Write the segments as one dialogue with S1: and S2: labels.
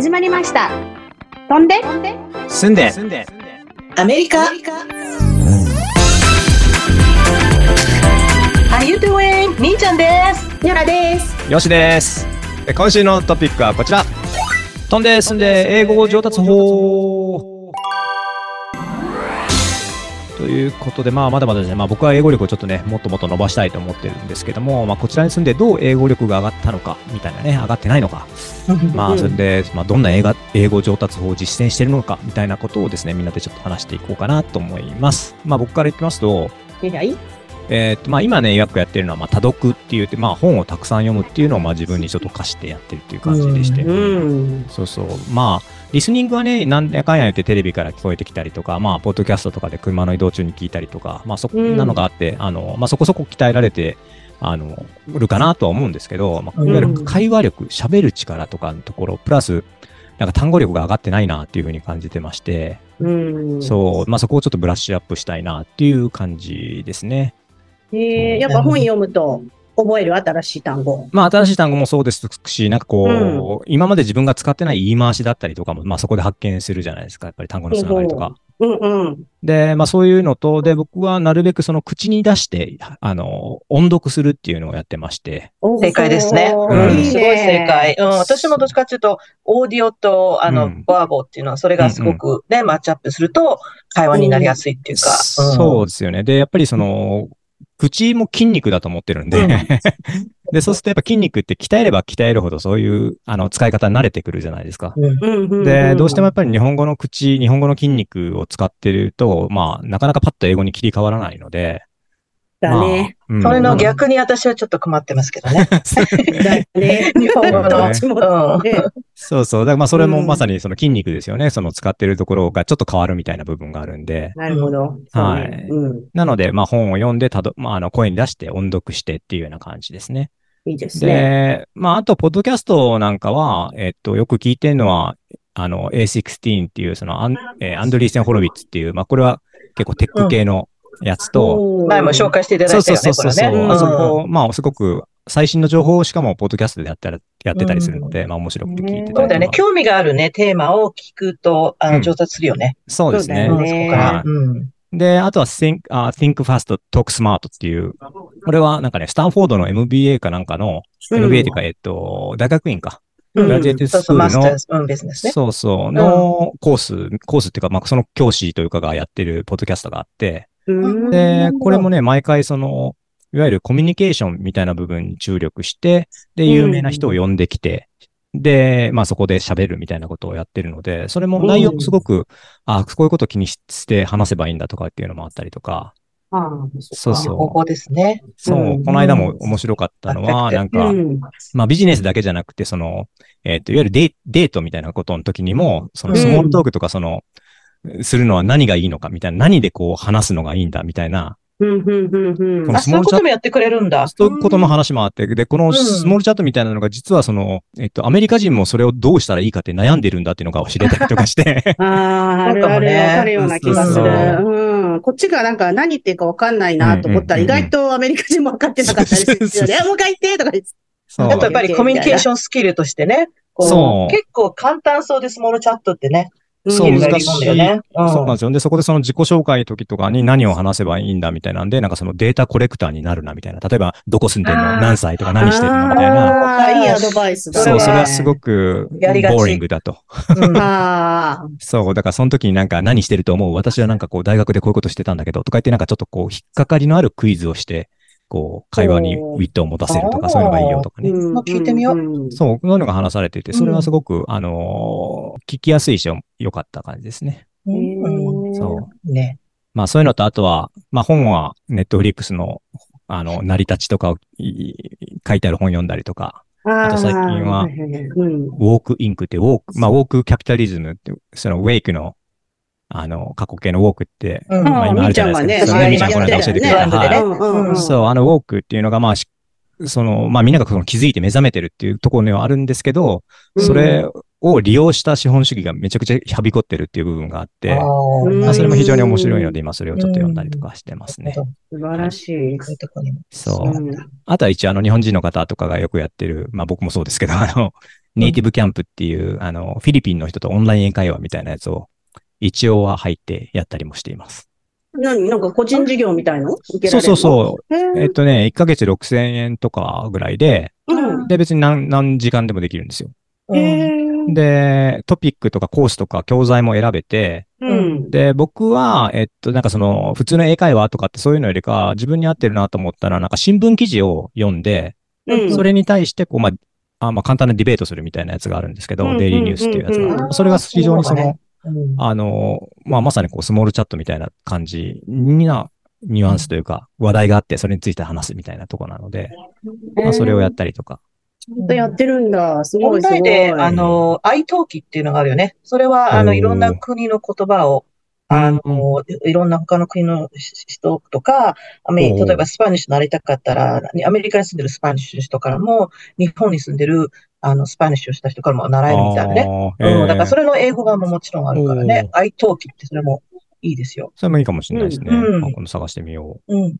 S1: 始まりました。飛んで、
S2: 住んで、住んで、
S3: アメリカ？How you doing? みーちゃんです。
S1: ヨラです。
S2: よしです。え今週のトピックはこちら。飛んで、住んで、英語上達法。いうことで、まあ、まだまだですね、まあ、僕は英語力をちょっとね、もっともっと伸ばしたいと思ってるんですけども、まあ、こちらに住んでどう英語力が上がったのか、みたいなね、上がってないのか、まあ、それで、まあ、どんな英語英語上達法を実践しているのか、みたいなことをですね、みんなでちょっと話していこうかなと思います。まあ、僕から言ってますと、
S1: はい。
S2: えーとまあ、今ね、よくやってるのは、まあ、多読って言って、まあ、本をたくさん読むっていうのを、まあ、自分にちょっと課してやってるっていう感じでして。
S1: うん。
S2: そうそう。まあ、リスニングはね、なんやかんや言ってテレビから聞こえてきたりとか、まあ、ポッドキャストとかで車の移動中に聞いたりとか、まあ、そ
S1: ん
S2: なのがあって、あの、まあ、そこそこ鍛えられて、あの、るかなとは思うんですけど、まあ、いわゆる会話力、喋る力とかのところ、プラス、なんか単語力が上がってないなっていうふうに感じてまして、
S1: うん。
S2: そう、まあ、そこをちょっとブラッシュアップしたいなっていう感じですね。
S1: えー、やっぱ本読むと覚える新しい単語。
S2: まあ、新しい単語もそうですし、なんかこう、今まで自分が使ってない言い回しだったりとかも、まあそこで発見するじゃないですか。やっぱり単語のつながりとか。
S1: うんうん。
S2: で、まあそういうのと、で、僕はなるべくその口に出して、あの、音読するっていうのをやってまして。
S3: 正解ですね。
S1: お
S2: うん
S1: ーいいね
S3: すごい正解。うん、私もどっちかっていうと、オーディオと、あの、
S2: うん
S3: バーボっていうのは、それがすごくね、マッチアップすると、会話になりやすいっていうか。
S2: そうですよね。で、やっぱりその、口も筋肉だと思ってるんで、
S3: うん。で
S2: で、そうするとやっぱ筋肉って鍛えれば鍛えるほどそういう、あの、使い方に慣れてくるじゃないですか。で、どうしてもやっぱり日本語の口、日本語の筋肉を使ってると、まあ、なかなかパッと英語に切り替わらないので、
S1: だね。
S2: まあうん
S3: それの逆に私はちょっと困ってますけどね。
S1: だね。
S3: 日本語の。
S2: そうそう。だからまあそれも
S1: うん
S2: まさにその筋肉ですよね。その使ってるところがちょっと変わるみたいな部分があるんで。
S1: なるほど。
S2: はい
S1: そうねうん。
S2: なので、まあ本を読んでたど、まああの声に出して音読してっていうような感じですね。
S1: いいですね。
S2: で、まああと、ポッドキャストなんかは、えっと、よく聞いてるのは、あの、A16 っていう、そのアン、えーアンドリーセン・ホロウィッツっていう、まあこれは結構テック系のやつと、
S3: 前も紹介していただ
S2: そう
S3: いたよね、
S2: そうそうそうそう、
S3: ね。
S2: あそ
S3: うん
S2: こ、まあすごく最新の情報をしかもポッドキャストでやったら、やってたりするので、まあ面白くて聞いてた
S3: そうだよね。興味があるね、テーマを聞くと、あの、
S2: うん
S3: 上達するよね。
S2: そうですね。
S1: そ
S3: こから
S2: はい
S3: うん。
S2: で、あとは think, あ think fast, talk smart っていう、これはなんかね、スタンフォードの MBA かなんかの、
S1: うん
S2: MBA っていうか、えっと、大学院か。
S1: うん
S2: グラジュエート
S3: そうそう、
S2: スクールの
S3: マスターズ、うん、ビジネスね。
S2: そうそう、のコース、コースっていうか、まあ、その教師というかがやってるポッドキャストがあって、
S1: うん
S2: で、これもね、毎回その、いわゆるコミュニケーションみたいな部分に注力して、で、有名な人を呼んできて、で、まあそこで喋るみたいなことをやってるので、それも内容もすごく、あこういうことを気にして話せばいいんだとかっていうのもあったりとか、
S1: ああ
S2: そうそう。
S3: 方法ですね。
S2: そう、
S1: うん。
S2: この間も面白かったのは、
S3: うん。
S2: なんか、
S1: うん。
S2: まあビジネスだけじゃなくて、その、えっ、と、いわゆるデーデートみたいなことの時にも、その
S3: うん。
S2: スモールトークとかその、するのは何がいいのかみたいな、何でこう話すのがいいんだみたいな、
S1: うんうんうんうん。
S2: この
S3: あ、そういうこともやってくれるんだ。
S2: そういうことの話もあって、で、このスモールチャットみたいなのが実はその、えっと、アメリカ人もそれをどうしたらいいかって悩んでるんだっていうのが知れたりとかして、
S1: ああ、あるある、わかるような気がする。
S2: そう
S1: ん。こっちがなんか何言ってるかわかんないなと思ったら、意外とアメリカ人も分かってなかったりするよ
S2: そうそう
S1: ね。もう。一回言ってとか言って。
S2: そう
S3: あとやっぱりコミュニケーションスキルとしてね、こ
S2: そう。
S3: 結構簡単そうでスモールチャットってね、
S2: そう難しいそうなんですよ。で、そこでその自己紹介の時とかに何を話せばいいんだみたいなんで、なんかそのデータコレクターになるなみたいな。例えば、どこ住んでんの？何歳とか何してるのみたいな。
S1: ああ、いいアドバイスだね。
S2: そう、それはすごく、ボ
S3: やりがち
S2: ーリングだと。そう、だからその時になんか何してると思う？私はなんかこう大学でこういうことしてたんだけど、とか言ってなんかちょっとこう引っかかりのあるクイズをして、こう会話にウィットを持たせるとか、そういうのがいいよとかね。
S1: うん
S3: まあ聞いてみよう
S1: うん
S2: そう、そういうのが話されていて、それはすごく、あのー聞きやすいし、良かった感じですね。
S3: うん
S2: そう。
S3: ね。
S2: まあそういうのと、あとは、まあ本はネットフリックスの、あの、成り立ちとかをい書いてある本読んだりとか、
S1: あ
S2: あと最近はウォークインクって、ウォーク、まあウォークキャピタリズムって、そのウェイクの、あの、過去形のウォークって、
S3: うん。
S2: まあ今あるじゃないですか。
S1: みーちゃんがね。
S2: そうねみーちゃんこの間教えてくれた。はい。
S1: うんうん。
S2: そう、あのウォークっていうのが、まあし、その、まあみんながその気づいて目覚めてるっていうところにはあるんですけど、それを利用した資本主義がめちゃくちゃはびこってるっていう部分があって、
S1: うん
S2: まあそれも非常に面白いので、今それをちょっと読んだりとかしてますね。
S1: 素晴らしい。
S3: そう。
S2: あとは一応あの日本人の方とかがよくやってる、まあ僕もそうですけど、あの、ネイティブキャンプっていう、あの、フィリピンの人とオンライン英会話みたいなやつを、一応は入ってやったりもしています。
S1: 何なんか個人事業みたいの？
S2: そうそうそう。えっとね、1ヶ月6000円とかぐらいで、
S1: うん。
S2: で、別に何、何時間でもできるんですよ。で、トピックとかコースとか教材も選べて、
S1: うん。
S2: で、僕は、えっと、なんかその、普通の英会話とかってそういうのよりか、自分に合ってるなと思ったら、なんか新聞記事を読んで、
S1: うん。
S2: それに対して、こう、まあ、あまあ、簡単なディベートするみたいなやつがあるんですけど、
S1: うん
S2: デイリーニュースっていうやつが。それが非常にその、
S3: うん
S2: あの、まあ、まさにこう、スモールチャットみたいな感じにな、ニュアンスというか、話題があって、それについて話すみたいなとこなので、まあ、それをやったりとか。
S1: ちゃんとやってるんだ。すごいすごい。
S3: 題で、あの、 italkiっていうのがあるよね。それは、あの、いろんな国の言葉を、あの、いろんな他の国の人とか、アメ
S2: おー
S3: 例えば Spanish 習いたかったら、アメリカに住んでる Spanish の人からも、日本に住んでる、あの、 Spanish をした人からも習えるみたいなね。
S2: あー
S3: うん、だからそ
S2: れ、
S3: れの英語版ももちろんあるからね。 italkiってそれもいいですよ。
S2: それもいいかもしれないですね。
S3: うん
S2: まあ今度探してみよう。
S3: うん。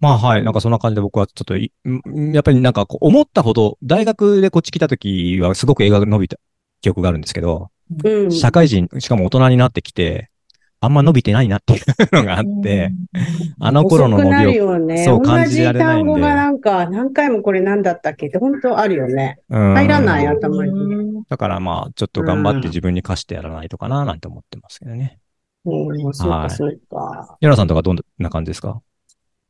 S2: まあはい。なんかそんな感じで僕はちょっとやっぱりなんかこう思ったほど、大学でこっち来た時はすごく映画が伸びた記憶があるんですけど、
S1: うん。
S2: 社会人、しかも大人になってきて、あんま伸びてないなっていうのがあって、あの頃の伸びを、
S1: よね。
S2: そう
S1: 同
S2: 感じられないんで
S1: じ単語がなんか、何回もこれ何だったっけ？って本当あるよね。
S2: うん
S1: 入らない頭に。
S2: だからまあ、ちょっと頑張って自分に課してやらないとかななんて思ってますけどね。
S1: うん、そう
S2: はい
S1: か、そうか。
S2: ヨナさんとかどんな感じですか？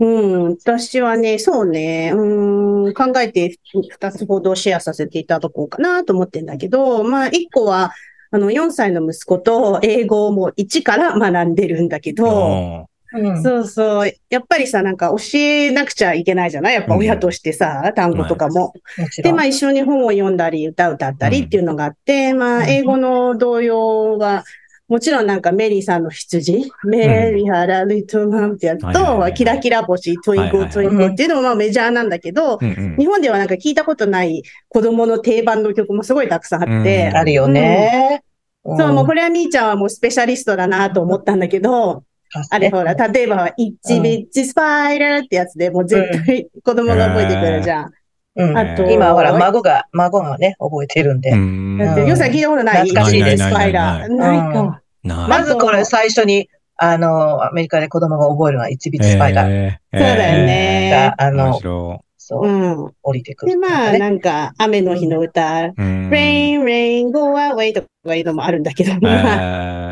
S1: うん、私はね、そうね、うん、考えて二つほどシェアさせていただこうかなと思ってんだけど、まあ、一個は、あの、4歳の息子と英語をもう一から学んでるんだけど、
S2: あ
S3: うん。
S1: そうそう。やっぱりさ、なんか教えなくちゃいけないじゃない？やっぱ親としてさ、単語とかも。で。まあ一緒に本を読んだり、歌歌ったりっていうのがあって、まあ英語の童謡は、もちろんなんかメリーさんの羊、メリーハラリトマンってやつと、キラキラ星、トインコ
S2: はいはい
S1: トインコっていうのもまあメジャーなんだけど、
S2: うんうん。
S1: 日本ではなんか聞いたことない子供の定番の曲もすごいたくさんあって。
S2: うん、
S3: あるよね。
S1: そう、もうこれはみーちゃんはもうスペシャリストだなと思ったんだけど、あれほら、例えば、イッチビッチスパイラーってやつでもう絶対子供が覚えてくるじゃん。
S3: うん
S1: あと、
S3: 今、ほら、孫が、孫がね、覚えてるんで。
S1: ヨウさん聞いたことない
S3: 懐かしいです
S1: スパイラー。
S3: ない
S1: か。
S2: な
S3: まずこれ最初に、あの、アメリカで子供が覚えるのは1ビットスパイダー
S2: えー
S1: そうだよね
S3: が、あ
S2: 面
S3: の、
S2: 白
S3: そうう、
S1: ん。
S3: 降りてくる。
S1: で、まあ、
S3: ね
S1: なんか、雨の日の歌、
S2: い。うん。
S1: rain, rain, go away とかいうのもあるんだけど、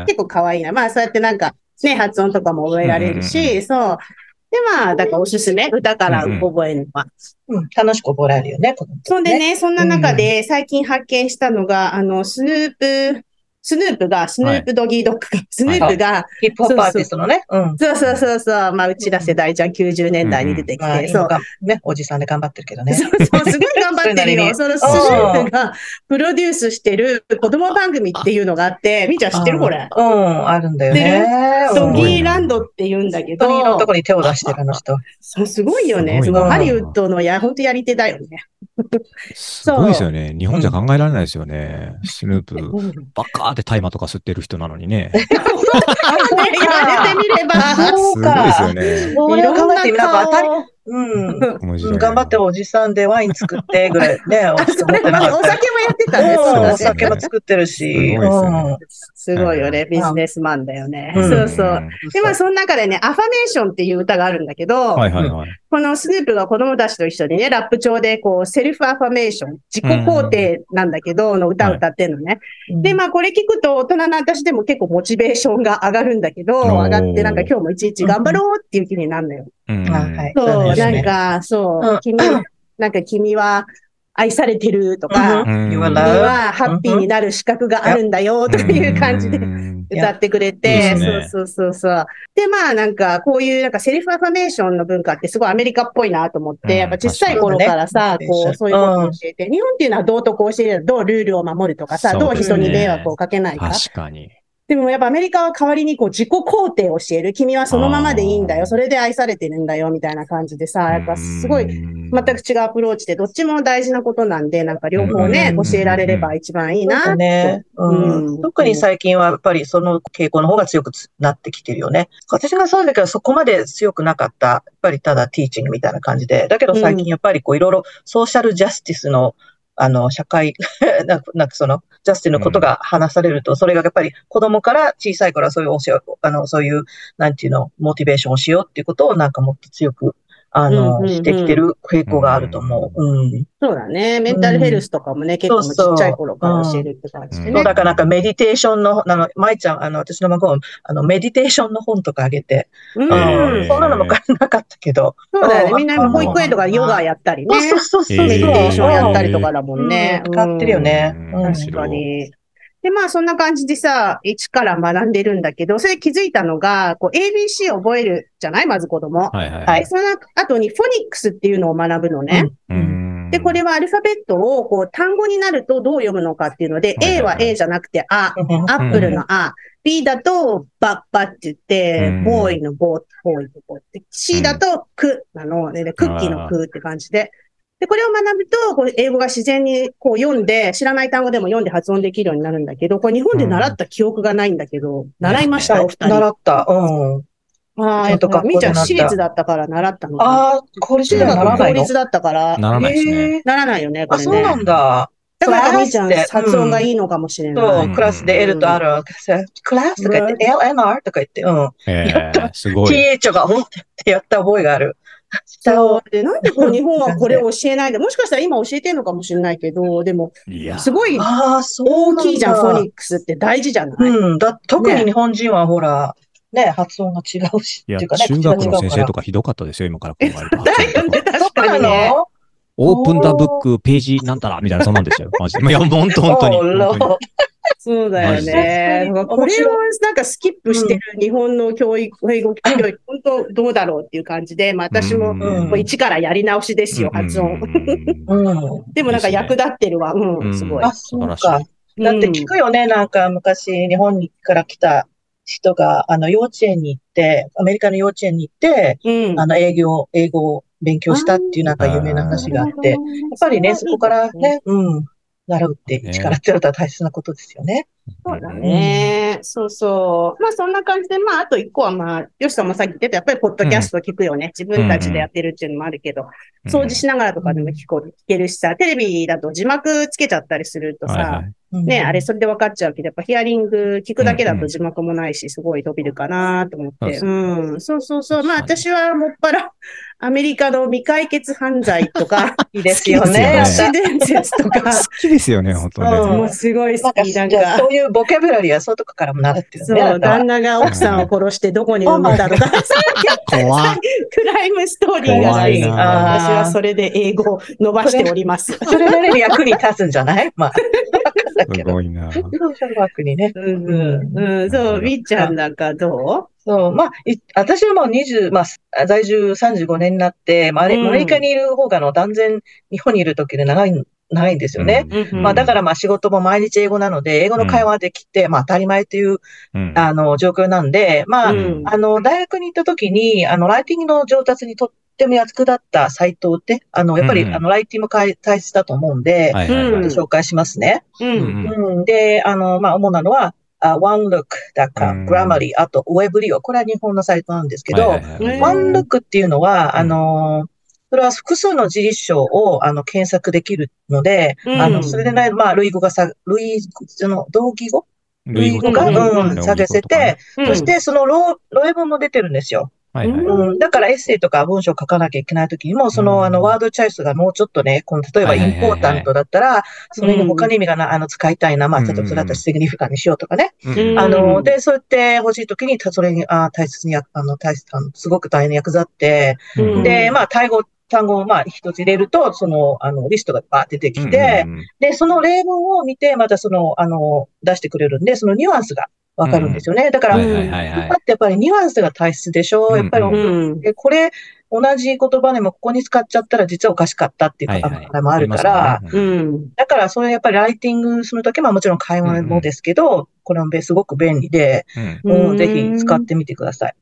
S1: 結構可愛いな。まあ、そうやってなんか、ね、発音とかも覚えられる
S2: うんうん
S1: し、そう。で、まあ、だからおすすめ、歌から覚えるのは。
S3: うん、楽しく覚えられるよね、子供
S1: そんでね、そんな中で最近発見したのが、あの、スヌープ、スヌープが、スヌープドギードッグが、スヌープが、
S3: ヒップホップアーティストのね。うん。
S1: そうそうそうそう、まあ、うちら世代じゃん、90年代に出てき
S3: まあ、
S1: て、そう。
S3: ね、おじさんで頑張ってるけどね。
S1: そうそう、すごい頑張ってるよ。
S3: に
S1: そのスヌープがプロデュースしてる子供番組っていうのがあって、みーちゃん知ってる？これ。
S3: うん、あるんだよね。
S1: ド
S3: うん
S1: ギーランドって言うんだけど、
S3: ドギーのとこに手を出してるあの人。
S1: そうすごいよね。ハリウッドのや、本当やり手だよね。
S2: すごいですよね。日本じゃ考えられないですよね。スヌープ、バカーって大麻とか吸ってる人なのにね。
S1: ね言われてみれば。
S3: そうか
S2: すごいですよね。
S3: それを考えてみなんか当たり、
S1: 顔
S3: うん。頑張っておじさんでワイン作ってぐらいね、お
S1: 酒もやってたね。
S3: うんお
S1: そうだね。
S3: 酒も作ってるし。
S2: すごいですよね。
S1: ビジネスマンだよね。
S3: うん
S1: そうそう。
S3: うん
S1: で、まあ、その中でね、アファメーションっていう歌があるんだけど、
S2: はいはいはい。
S1: このスヌープが子供たちと一緒にね、ラップ調で、こう、セルフアファメーション、自己肯定なんだけど、の歌を歌ってんのね。
S3: うん
S1: で、まあ、これ聞くと、大人の私でも結構モチベーションが上がるんだけど、上がって、なんか今日もいちいち頑張ろうっていう気になるのよ。
S2: うん。
S3: あはい
S1: そう、なんか、そうう、
S3: ん。
S1: 君、なんか君は愛されてるとか、はハッピーになる資格があるんだよという感じで
S2: うん。
S1: 歌ってくれ
S2: いい
S1: て、そうそうそうそう。で、まあなんかこういうなんかセルフアファメーションの文化ってすごいアメリカっぽいなと思って、
S2: うん。
S1: やっぱ小さい頃からさ、こうそういうことを教えて、日本っていうのは道徳を教える、どうルールを守るとかさ、
S2: そう
S1: どう人に迷惑をかけないか？
S2: 確かに。
S1: でもやっぱアメリカは代わりにこう自己肯定を教える。君はそのままでいいんだよ。それで愛されてるんだよ、みたいな感じでさ、やっぱすごい
S2: 全
S1: 全く違うアプローチで、どっちも大事なことなんで、なんか両方ね、
S3: うん
S1: 教えられれば一番いいな
S3: ね。うん
S1: うん
S3: 特に最近はやっぱりその傾向の方が強くなってきてるよね。私がそうだけどそこまで強くなかった。やっぱりただティーチングみたいな感じで。だけど最近やっぱりこういろいろソーシャルジャスティスのあの、社会、なんかなんかその、ジャスティンのことが話されると、それがやっぱり子供から小さい頃はそういう教え、あの、そういう、なんていうの、モチベーションをしようっていうことをなんかもっと強く、あの、
S1: うんうんうん
S3: してきてる傾向があると思う。うん。
S1: そうだね。メンタルヘルスとかもね、結構もうちっちゃい頃から教えるって感じで
S2: うん
S1: ね。
S3: そう、だからなんかメディテーションの、あの、舞ちゃん、あの、私の孫、あの、メディテーションの本とかあげて、
S1: うん。
S3: うん、そんなのも買えなかったけど。
S1: そうだよね。
S3: うん
S1: みんな保育園とかヨガやったりね。
S3: そうそうそうそう。
S1: メディテーションやったりと
S3: か。
S1: かだもんね。
S3: うん買ってるよね
S2: うん
S3: うん
S1: 確かに。で、まあそんな感じでさ、一から学んでるんだけど、それ気づいたのが、こう ABC を覚えるじゃない？まず子供。
S2: はいはい。
S3: はい。
S1: で、その後にフォニックスっていうのを学ぶのね。
S2: うん。
S1: で、これはアルファベットをこう単語になるとどう読むのかっていうので、
S2: はいはい
S1: A は
S2: はい。
S1: A じゃなくてあ、
S3: うん。
S1: アップルのあ、B だとバッバって言って
S2: うん、
S1: ボーイのボー、ボーイのボーって、C だとクなの、ででクッキーのクって感じで。で、これを学ぶと、こう英語が自然にこう読んで、知らない単語でも読んで発音できるようになるんだけど、これ日本で習った記憶がないんだけど、習いました、お二人。
S3: 習った。うん。
S1: ああ、
S3: ちゃんと学校で
S1: みーちゃん私立だったから習ったの。
S3: ああ、これ
S1: 中学
S3: じゃならないの？
S1: 公立だったから、
S2: ならないですね。
S1: ならないよね、こ
S3: あ、
S1: れね。
S3: そうなんだ。
S1: だからみーちゃん発音がいいのかもしれない。
S3: そう、クラスで L と R を、クラスとか言って、LNR とか言って、うん。
S2: え
S3: やった
S2: ー、すごい。
S3: TH が、うんってやった覚えがある。
S1: そう。で、なんでこう日本はこれを教えないで、もしかしたら今教えてるのかもしれないけど、でも、
S2: いや
S1: すごい
S3: ああ、そうなんだ。
S1: 大きいじゃん、フォニックスって大事じゃない、
S3: うん。だ、特に日本人はほら、ね、発音が違うし、
S2: いや
S3: っていうかね、
S2: 中学の先生と
S3: か。
S2: かひどかったですよ、今から考えると。
S1: だよね、確かにね。
S3: の
S2: オープンダブック、ページなんたら、みたいな、そんなんですよ。マジで。いや、本当本当に。
S3: Oh,
S2: 本当に
S1: そうだよね。
S3: で
S1: これをなんかスキップしてる日本の教育、英語教育、本当どうだろうっていう感じで、まあ私も
S2: うん
S1: こう一からやり直しですよ、発音。
S2: うん
S3: うん。
S1: でもなんか役立ってるわ。うん、
S2: うん
S1: すごい。
S3: あ、そうか。だって聞
S1: うん
S3: くよね、なんか昔日本にから来た人が、あの幼稚園に行って、アメリカの幼稚園に行って、
S1: うん。
S3: あの営業、英語を勉強したっていうなんか有名な話があって、やっぱりね、そこからね、うん、習うって
S2: ね
S3: 力ってやると大切なことですよね。
S1: そうだね。そうそう。まあそんな感じで、まああと一個はまあ、よしさんもさっき言ってた、やっぱりポッドキャスト聞くよね。自分たちでやってるっていうのもあるけど、掃除しながらとかでも聞こ聞けるしさ、テレビだと字幕つけちゃったりするとさ
S2: はいは、い
S3: うん
S1: ね、あれそれで分かっちゃうけど、やっぱヒアリング聞くだけだと字幕もないし、すごい飛びるかなと思って。
S2: そう
S1: うん。そうそうそう。まあ私はもっぱら、アメリカの未解決犯罪とか、
S3: いいですよ
S2: 好き
S3: ね。
S2: ですよ
S1: 都市伝説とか、
S2: 好きですよね、本当に。
S1: もうすごい好き。なんか
S3: そういうボキャブラリーはそういうとこからも習ってるね。
S1: そう、旦那が奥さんを殺してどこに産んだとか、
S2: 怖っ
S1: クライムストーリーがない。
S2: 怖いな
S1: 私はそれで英語を伸ばしております。
S3: それなりに役に立つんじゃない？まあ。
S2: すごいな。
S3: ソーシャルワークにね。
S1: うんうん、うん、そう、みっちゃんなんかど
S3: そう、まあ、い私はもう20、まあ、在住35年になって、まあ、アメリカにいる方がの断然日本にいる時で長い、長いんですよね。
S1: う、うん。
S3: まあ、だからまあ仕事も毎日英語なので、英語の会話できて、まあ当たり前という、
S2: うん。
S3: あの、状況なんで、まあ、
S1: うん。
S3: あの、大学に行った時に、あの、ライティングの上達にとっても役立ったサイトって、あの、やっぱり、
S2: うん。
S3: あの、ライティングも大切だと思うんで、
S2: はいはいはい。
S3: 紹介しますね。
S1: うん、
S2: うん。
S3: うん、で、あの、まあ、主なのは、あ OneLook.com、
S2: うん。
S3: Grammarly、あと Webrio。これは日本のサイトなんですけど、OneLook っていうのは、
S2: うん。
S3: あの、それは複数の辞書をあの検索できるので、
S1: うん。
S3: あの、それでね、まあ、類語がさ、類、その、同義語？
S2: 類語と
S3: が、うん、探せて、、
S1: うん。
S3: そしてその論、論文も出てるんですよ。
S2: はいはい。
S3: うん、だからエッセイとか文章を書かなきゃいけないときにも、その、
S2: うん。
S3: あの、ワードチョイスがもうちょっとね、この、例えばインポータントだったら、それに他に意味がな、あの、使いたいな、まあ、
S2: うん。
S3: 例えばそれだったらシグニフィカンにしようとかね。
S1: うん。
S3: あの、で、そうやって欲しいときに、たそれに、あ大切にや、あの、大切、あの、すごく大変に役立って、
S1: うん。
S3: で、まあ、単語、単語をまあ、一つ入れると、その、あの、リストがバーって出てきて、で、その例文を見て、またその、あの、出してくれるんで、そのニュアンスがわかるんですよね。だから、やっぱりニュアンスが大切でしょ？やっぱり、
S2: う
S3: これ、同じ言葉でもここに使っちゃったら実はおかしかったっていう
S2: はいはい。
S3: 場合もあるから。だからそれやっぱりライティングするときはもちろん会話もですけど、これもすごく便利で、もうぜひ使ってみてください。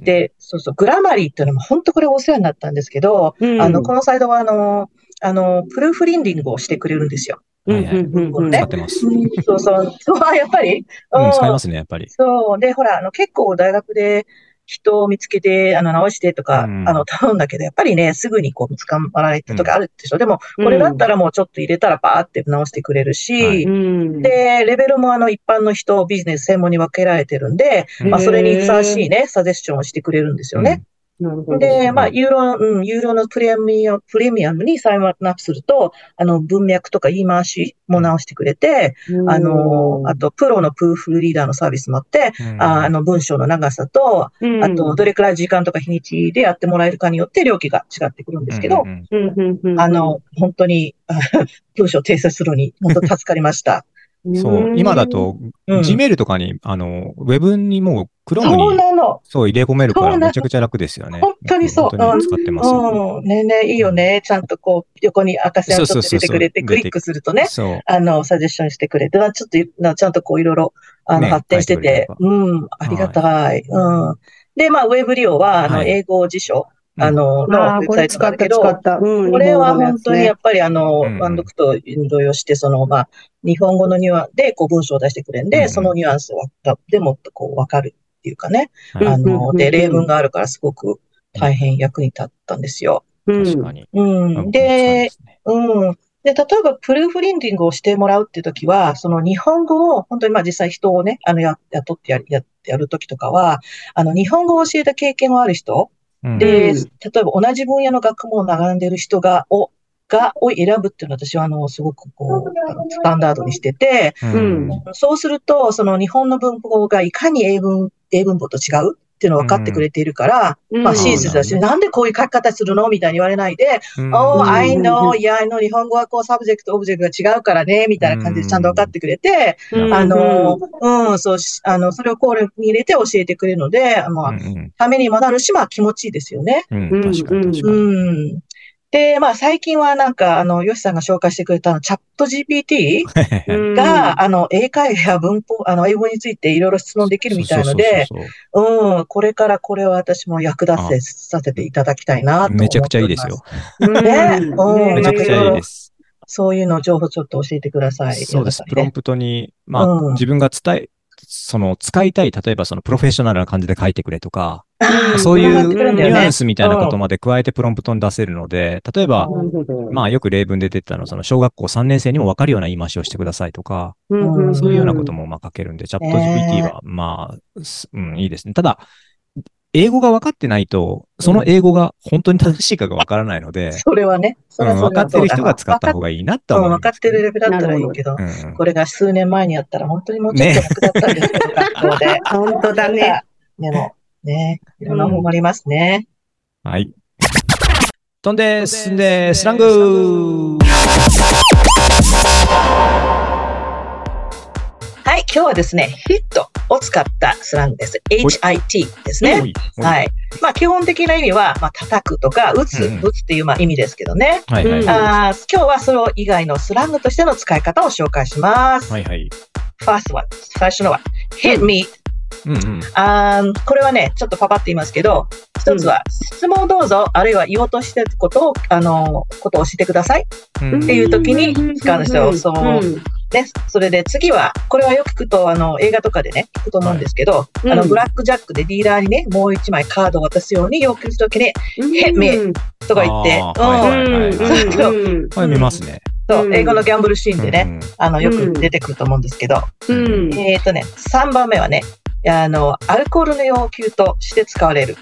S2: で
S3: そうそう、グラマリーっていうのも本当これお世話になったんですけど、
S1: うん。
S3: あの、このサイトはあの、あの、プルーフリンディングをしてくれるんですよ。
S1: うん
S2: はいはい
S1: うんうん
S2: 使ってます。
S3: そうそう。そう、やっぱり。
S2: うん、使い
S3: うん
S2: ますね、やっぱり。
S3: そう。で、ほら、あの、結構大学で人を見つけて、あの、直してとか、
S2: うん
S3: あの、頼んだけど、やっぱりね、すぐにこう、捕まられてとかあるでしょ。でも、これだったらもうちょっと入れたらパーって直してくれるし、
S2: はい
S1: うん。
S3: で、レベルもあの、一般の人、ビジネス専門に分けられてるんで、
S2: うん
S3: まあ、それにふさわしいね、サジェスチョンをしてくれるんですよね。
S1: なるほど。
S3: で、まあ、
S2: うん
S3: ユーロ、うん、ユーロのプレミアム、プレミアムにサインアップすると、あの、文脈とか言い回しも直してくれて、
S1: うん
S3: あの、あと、プロのプルーフリーダーのサービスもあって、
S2: うん
S3: ああの、文章の長さと、
S1: うん
S3: あと、どれくらい時間とか日にちでやってもらえるかによって料金が違ってくるんですけどあの、本当に、あ 文章を訂正するのに、本当助かりました。
S2: そう、今だ、と、
S3: うん
S2: Gmail とかに、あの、ウェブにもう、Chrome
S3: そう
S2: に、
S3: なの。
S2: そう入れ込めるから、めちゃくちゃ楽ですよね。
S3: 本当にそう
S2: 僕本当に使ってますよ。
S3: うん。ねえねえ、いいよね。ちゃんとこう、横に赤線をちょっと出てくれて、
S2: そうそうそうそう
S3: クリックするとね、
S2: そう。
S3: あの、サジェスションしてくれて、ちょっと、なちゃんとこう、いろいろ、あの、
S2: ね
S3: 発展して
S2: て
S3: うん、ありがたい。うん。で、まあ、ウェブ利用は、あの、
S2: はい
S3: 英語辞書、
S2: うん
S3: あの、
S1: あ
S3: のウェブ
S1: あ、こ
S3: サイト
S1: れ使った、使った。うん。
S3: これは本当にや
S1: っ
S3: っぱりあの、
S2: うん
S3: ワンドクと同様して、その、まあ、日本語のニュアンスでこう文章を出してくれるんで、そのニュアンスがでもっとこうわかるっていうかね。
S2: はい
S3: あの、で、例文があるからすごく大変役に立ったんですよ。
S2: 確かに。
S3: うん。で、うん。で、例えば、 proofreading をしてもらうっていうときは、その日本語を、本当にまあ実際人をね、あの、や、雇ってやる、やってやるときとかは、あの、日本語を教えた経験のある人、
S2: うん
S3: で、
S1: うん。
S3: 例えば同じ分野の学問を学んでいる人が、を、が、を選ぶっていうのは私は、あの、すごくこう、あのスタンダードにしてて、
S2: うん。
S3: そうすると、その日本の文法がいかに英文、英文法と違うっていうのを分かってくれているから、
S1: うん。
S3: まあ親切だし、
S2: うん
S3: なんでこういう書き方するの？みたいに言われないで、
S2: うん。
S3: Oh,
S1: うん。
S3: I
S1: うん
S3: know, いや、I know 日本語はこう subject、object が違うからね、みたいな感じでちゃんと分かってくれて、
S1: うん。
S3: あの、うん、そうし、あの、それを考慮に入れて教えてくれるので、まあ、
S2: うん
S3: ためにもなるし、まあ気持ちいいですよね。
S2: うん
S1: うん
S2: 確かに確か
S3: う
S2: に。
S3: ん。で、まあ最近はなんか、あの、ヨシさんが紹介してくれたあの、チャット GPT
S1: うん
S3: が、あの、英会話や文法、あの、英語についていろいろ質問できるみたいので、
S2: そう
S3: ん、これからこれは私も役立てさせていただきたいなと思っております。
S2: めちゃくちゃいいですよ。。
S1: うん
S3: ねうん
S2: めちゃくちゃいいです。
S3: そういうの情報ちょっと教えてください。
S2: そうです。プロンプトに、まあ、
S3: うん
S2: 自分が伝え、その、使いたい、例えばその、プロフェッショナルな感じで書いてくれとか、そういうニュアンスみたいなことまで加えてプロンプトに出せるので、例えば、まあ、よく例文で出てたの、その、小学校3年生にも分かるような言い回しをしてくださいとか、そういうようなこともまあ書けるんで、チャット
S3: ね
S2: GPT は、まあ、すうん、いいですね。ただ、英語が分かってないと、その英語が本当に正しいかが分からないので、
S3: それはね。それは
S2: うん
S3: それは
S2: 分かってる人が使った方
S3: が
S2: がいいなと
S3: うん、
S2: 思います。
S3: 分かってるレベルだったらいいけど、
S2: うん
S3: これが数年前にやったら本当にもうちょっと楽だったんですけど、学校で。
S1: 本当だね。
S3: でも、ね、いろんな方法ありますね。
S2: はい。飛んで、進んで、スラング
S3: 今日はですね、ヒットを使ったスラングです。HIT ですね。はい。まあ、基本的な意味は、まあ、叩くとか、打つ、
S2: うん
S3: 打つっていうまあ意味ですけどね。
S2: はいはい。
S3: あー今日はそれ以外のスラングとしての使い方を紹介します。
S2: いはい。
S3: First one 最初のは hit me、
S2: うんうん。
S3: あーこれはねちょっとパパって言いますけど一つは質問をどうぞあるいは言おうとしてることをあのことを教えてください
S2: うん
S3: っていう時に使うん。ですよそのね。それで次はこれはよく聞くとあの映画とかでね聞くと思うんですけど、
S1: うん
S3: あのブラックジャックでディーラーにねもう一枚カードを渡すように要求するときに hit me とか言って、
S2: はい見ますね。
S3: そう
S1: うん。
S3: 英語のギャンブルシーンでね、
S2: うん。
S3: あのよく出てくると思うんですけど、
S1: うん。
S3: えっ、とね3番目はねあのアルコールの要求として使われる。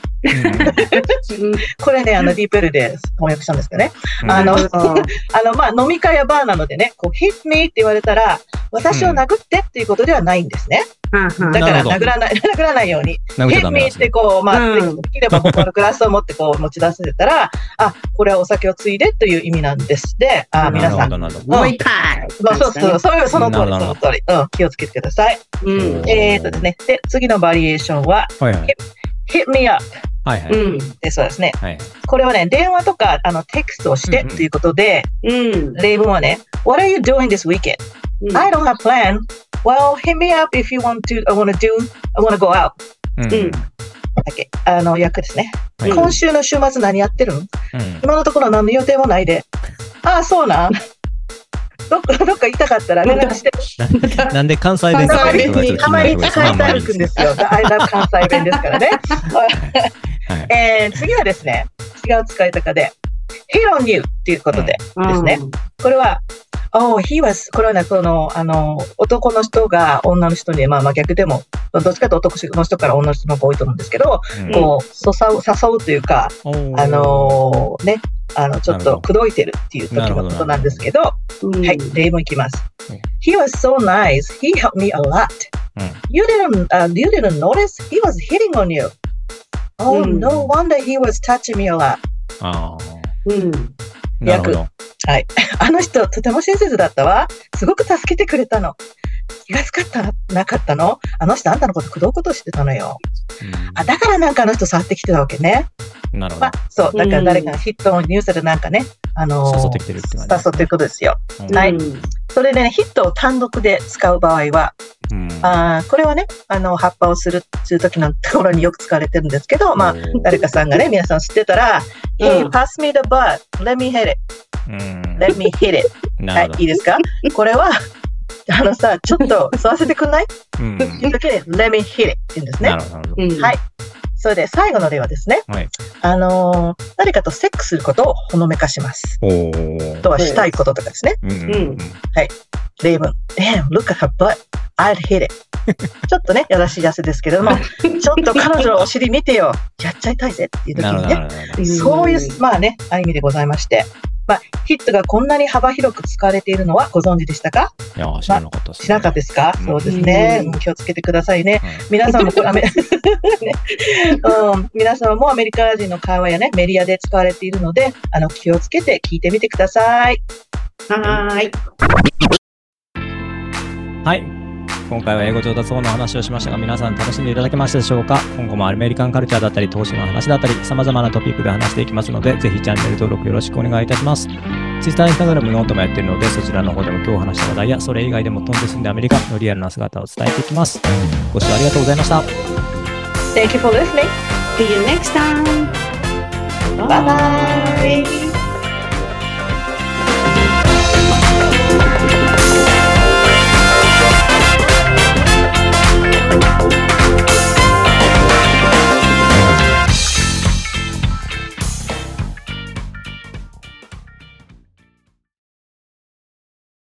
S3: これね、あの、ディープエルで翻訳したんですけどね。
S2: うん。
S3: あの
S1: うん。
S3: あの、まあ、飲み会やバーなのでね、こう、hit me って言われたら、私を殴ってっていうことではないんですね。だから、殴らない、殴らないように。
S2: 殴っちゃ
S3: hit
S2: ダメ
S3: me
S2: なんですね。
S3: ってこう、まあ、
S1: うん
S3: できれば僕のグラスを持ってこう、持ち出せたら、あ、これはお酒をついでという意味なんです。で、あ、皆さん。
S1: もう一回。
S3: まあ、そうそう、そういう、その通り、その通り。うん、気をつけてください。
S1: うん。
S3: えーとですね。で、次のバリエーションは、
S2: はいはい。
S3: hit me up
S2: はいはい。
S1: うん。
S3: で、そうですね。
S2: はい。
S3: これはね、電話とか、あの、テクストをしてということで、
S1: うん。
S3: 例文はね、What are you doing this weekend? I don't have plan. Well, hit me up if you want to, I want to do, I want to go out.
S2: うん
S1: うん
S3: だけ。あの、役ですね。
S2: はい
S3: 今週の週末何やってるん
S2: うん
S3: 今のところ何の予定もないで。ああ、そうなん。どっか、どっか行きたかったら連絡して。
S2: ななんで関西弁
S1: 関西弁に
S3: たまに使えて歩くんですよ。アイラブ関西弁ですからね。
S2: はい。
S3: えー、次はですね、違う使い方で、hit on you っていうことでですね。これは、Oh, he was, これはね、その、あの、男の人が女の人に、まあまあ逆でも、どっちかというと男の人から女の人の方が多いと思うんですけど、
S2: うん
S3: こう、誘う、誘うというか、あのーね、あの、ちょっと口説いてるっていう時のことなんですけど、
S1: うん
S3: はい、例文いきます
S2: うん。
S3: He was so nice. He helped me a lot.
S2: うん
S3: You didn't, uh, you didn't notice? He was hitting on you. Oh,
S1: うん
S3: no wonder he was touching me a lot.
S2: あ
S1: うん。
S2: あ、なるほど。
S3: はい。あの人、とても親切だったわ。すごく助けてくれたの。気がつかったなかったのあの人あんたのこと口説くことしてたのよ。あ、だからなんかあの人触ってきてたわけね。
S2: うんなるほど
S3: まあ。、そう。だから誰かがヒットのニュースでなんかね、あのー
S2: 誘ってきてるって感じですね
S3: 誘っていくことですよ。
S2: うん
S3: はい
S1: うん
S3: それでね、ヒットを単独で使う場合は、
S2: うん
S3: あーこれはね、あの、葉っぱをするっていう時のところによく使われてるんですけど、まあ、誰かさんがね、皆さん知ってたら、
S1: うん
S3: Hey, pass me the butt. Let me hit it.
S2: うん
S3: Let me hit it. はいいいですか？これは、あのさ、ちょっと吸わせてくんない？
S2: うん
S3: っていう時に、Let me hit it って言うんですねはいそれで最後の例はですね、
S2: ど。はい。
S3: あのー誰かとセックスすることをほのめかします。
S2: お
S3: とはしたいこととかですね。
S2: うんうんうん
S3: 例文。Damn, look at her butt. I'd hit it. ちょっとね、やらしいやつですけれども、ちょっと彼女のお尻見てよ。やっちゃいたいぜっていう時にね。そういう、まあね、あ意味でございまして、まあ、ヒットがこんなに幅広く使われているのはご存知でしたか？
S2: いやー、知らなかったですね。
S3: 知らなかったですか、
S2: うん
S3: そうですね、
S1: うん
S3: うん気をつけてくださいね。
S2: はい
S3: 皆さんもこれアメ、ねうん、皆様もアメリカ人の会話やね、メディアで使われているので、あの、気をつけて聞いてみてください。
S1: はーい。
S2: はい。今回は英語上達法の話をしましたが、皆さん楽しんでいただけましたでしょうか？今後もアメリカンカルチャーだったり、投資の話だったり、様々なトピックで話していきますので、ぜひチャンネル登録よろしくお願いいたします。Twitter、Instagram、 note もやっているので、そちらの方でも今日話した話題や、それ以外でも飛んで住んでアメリカのリアルな姿を伝えていきます。ご視聴ありがとうございました。
S3: Thank you for listening.
S1: See you next time.
S3: Bye bye. Bye.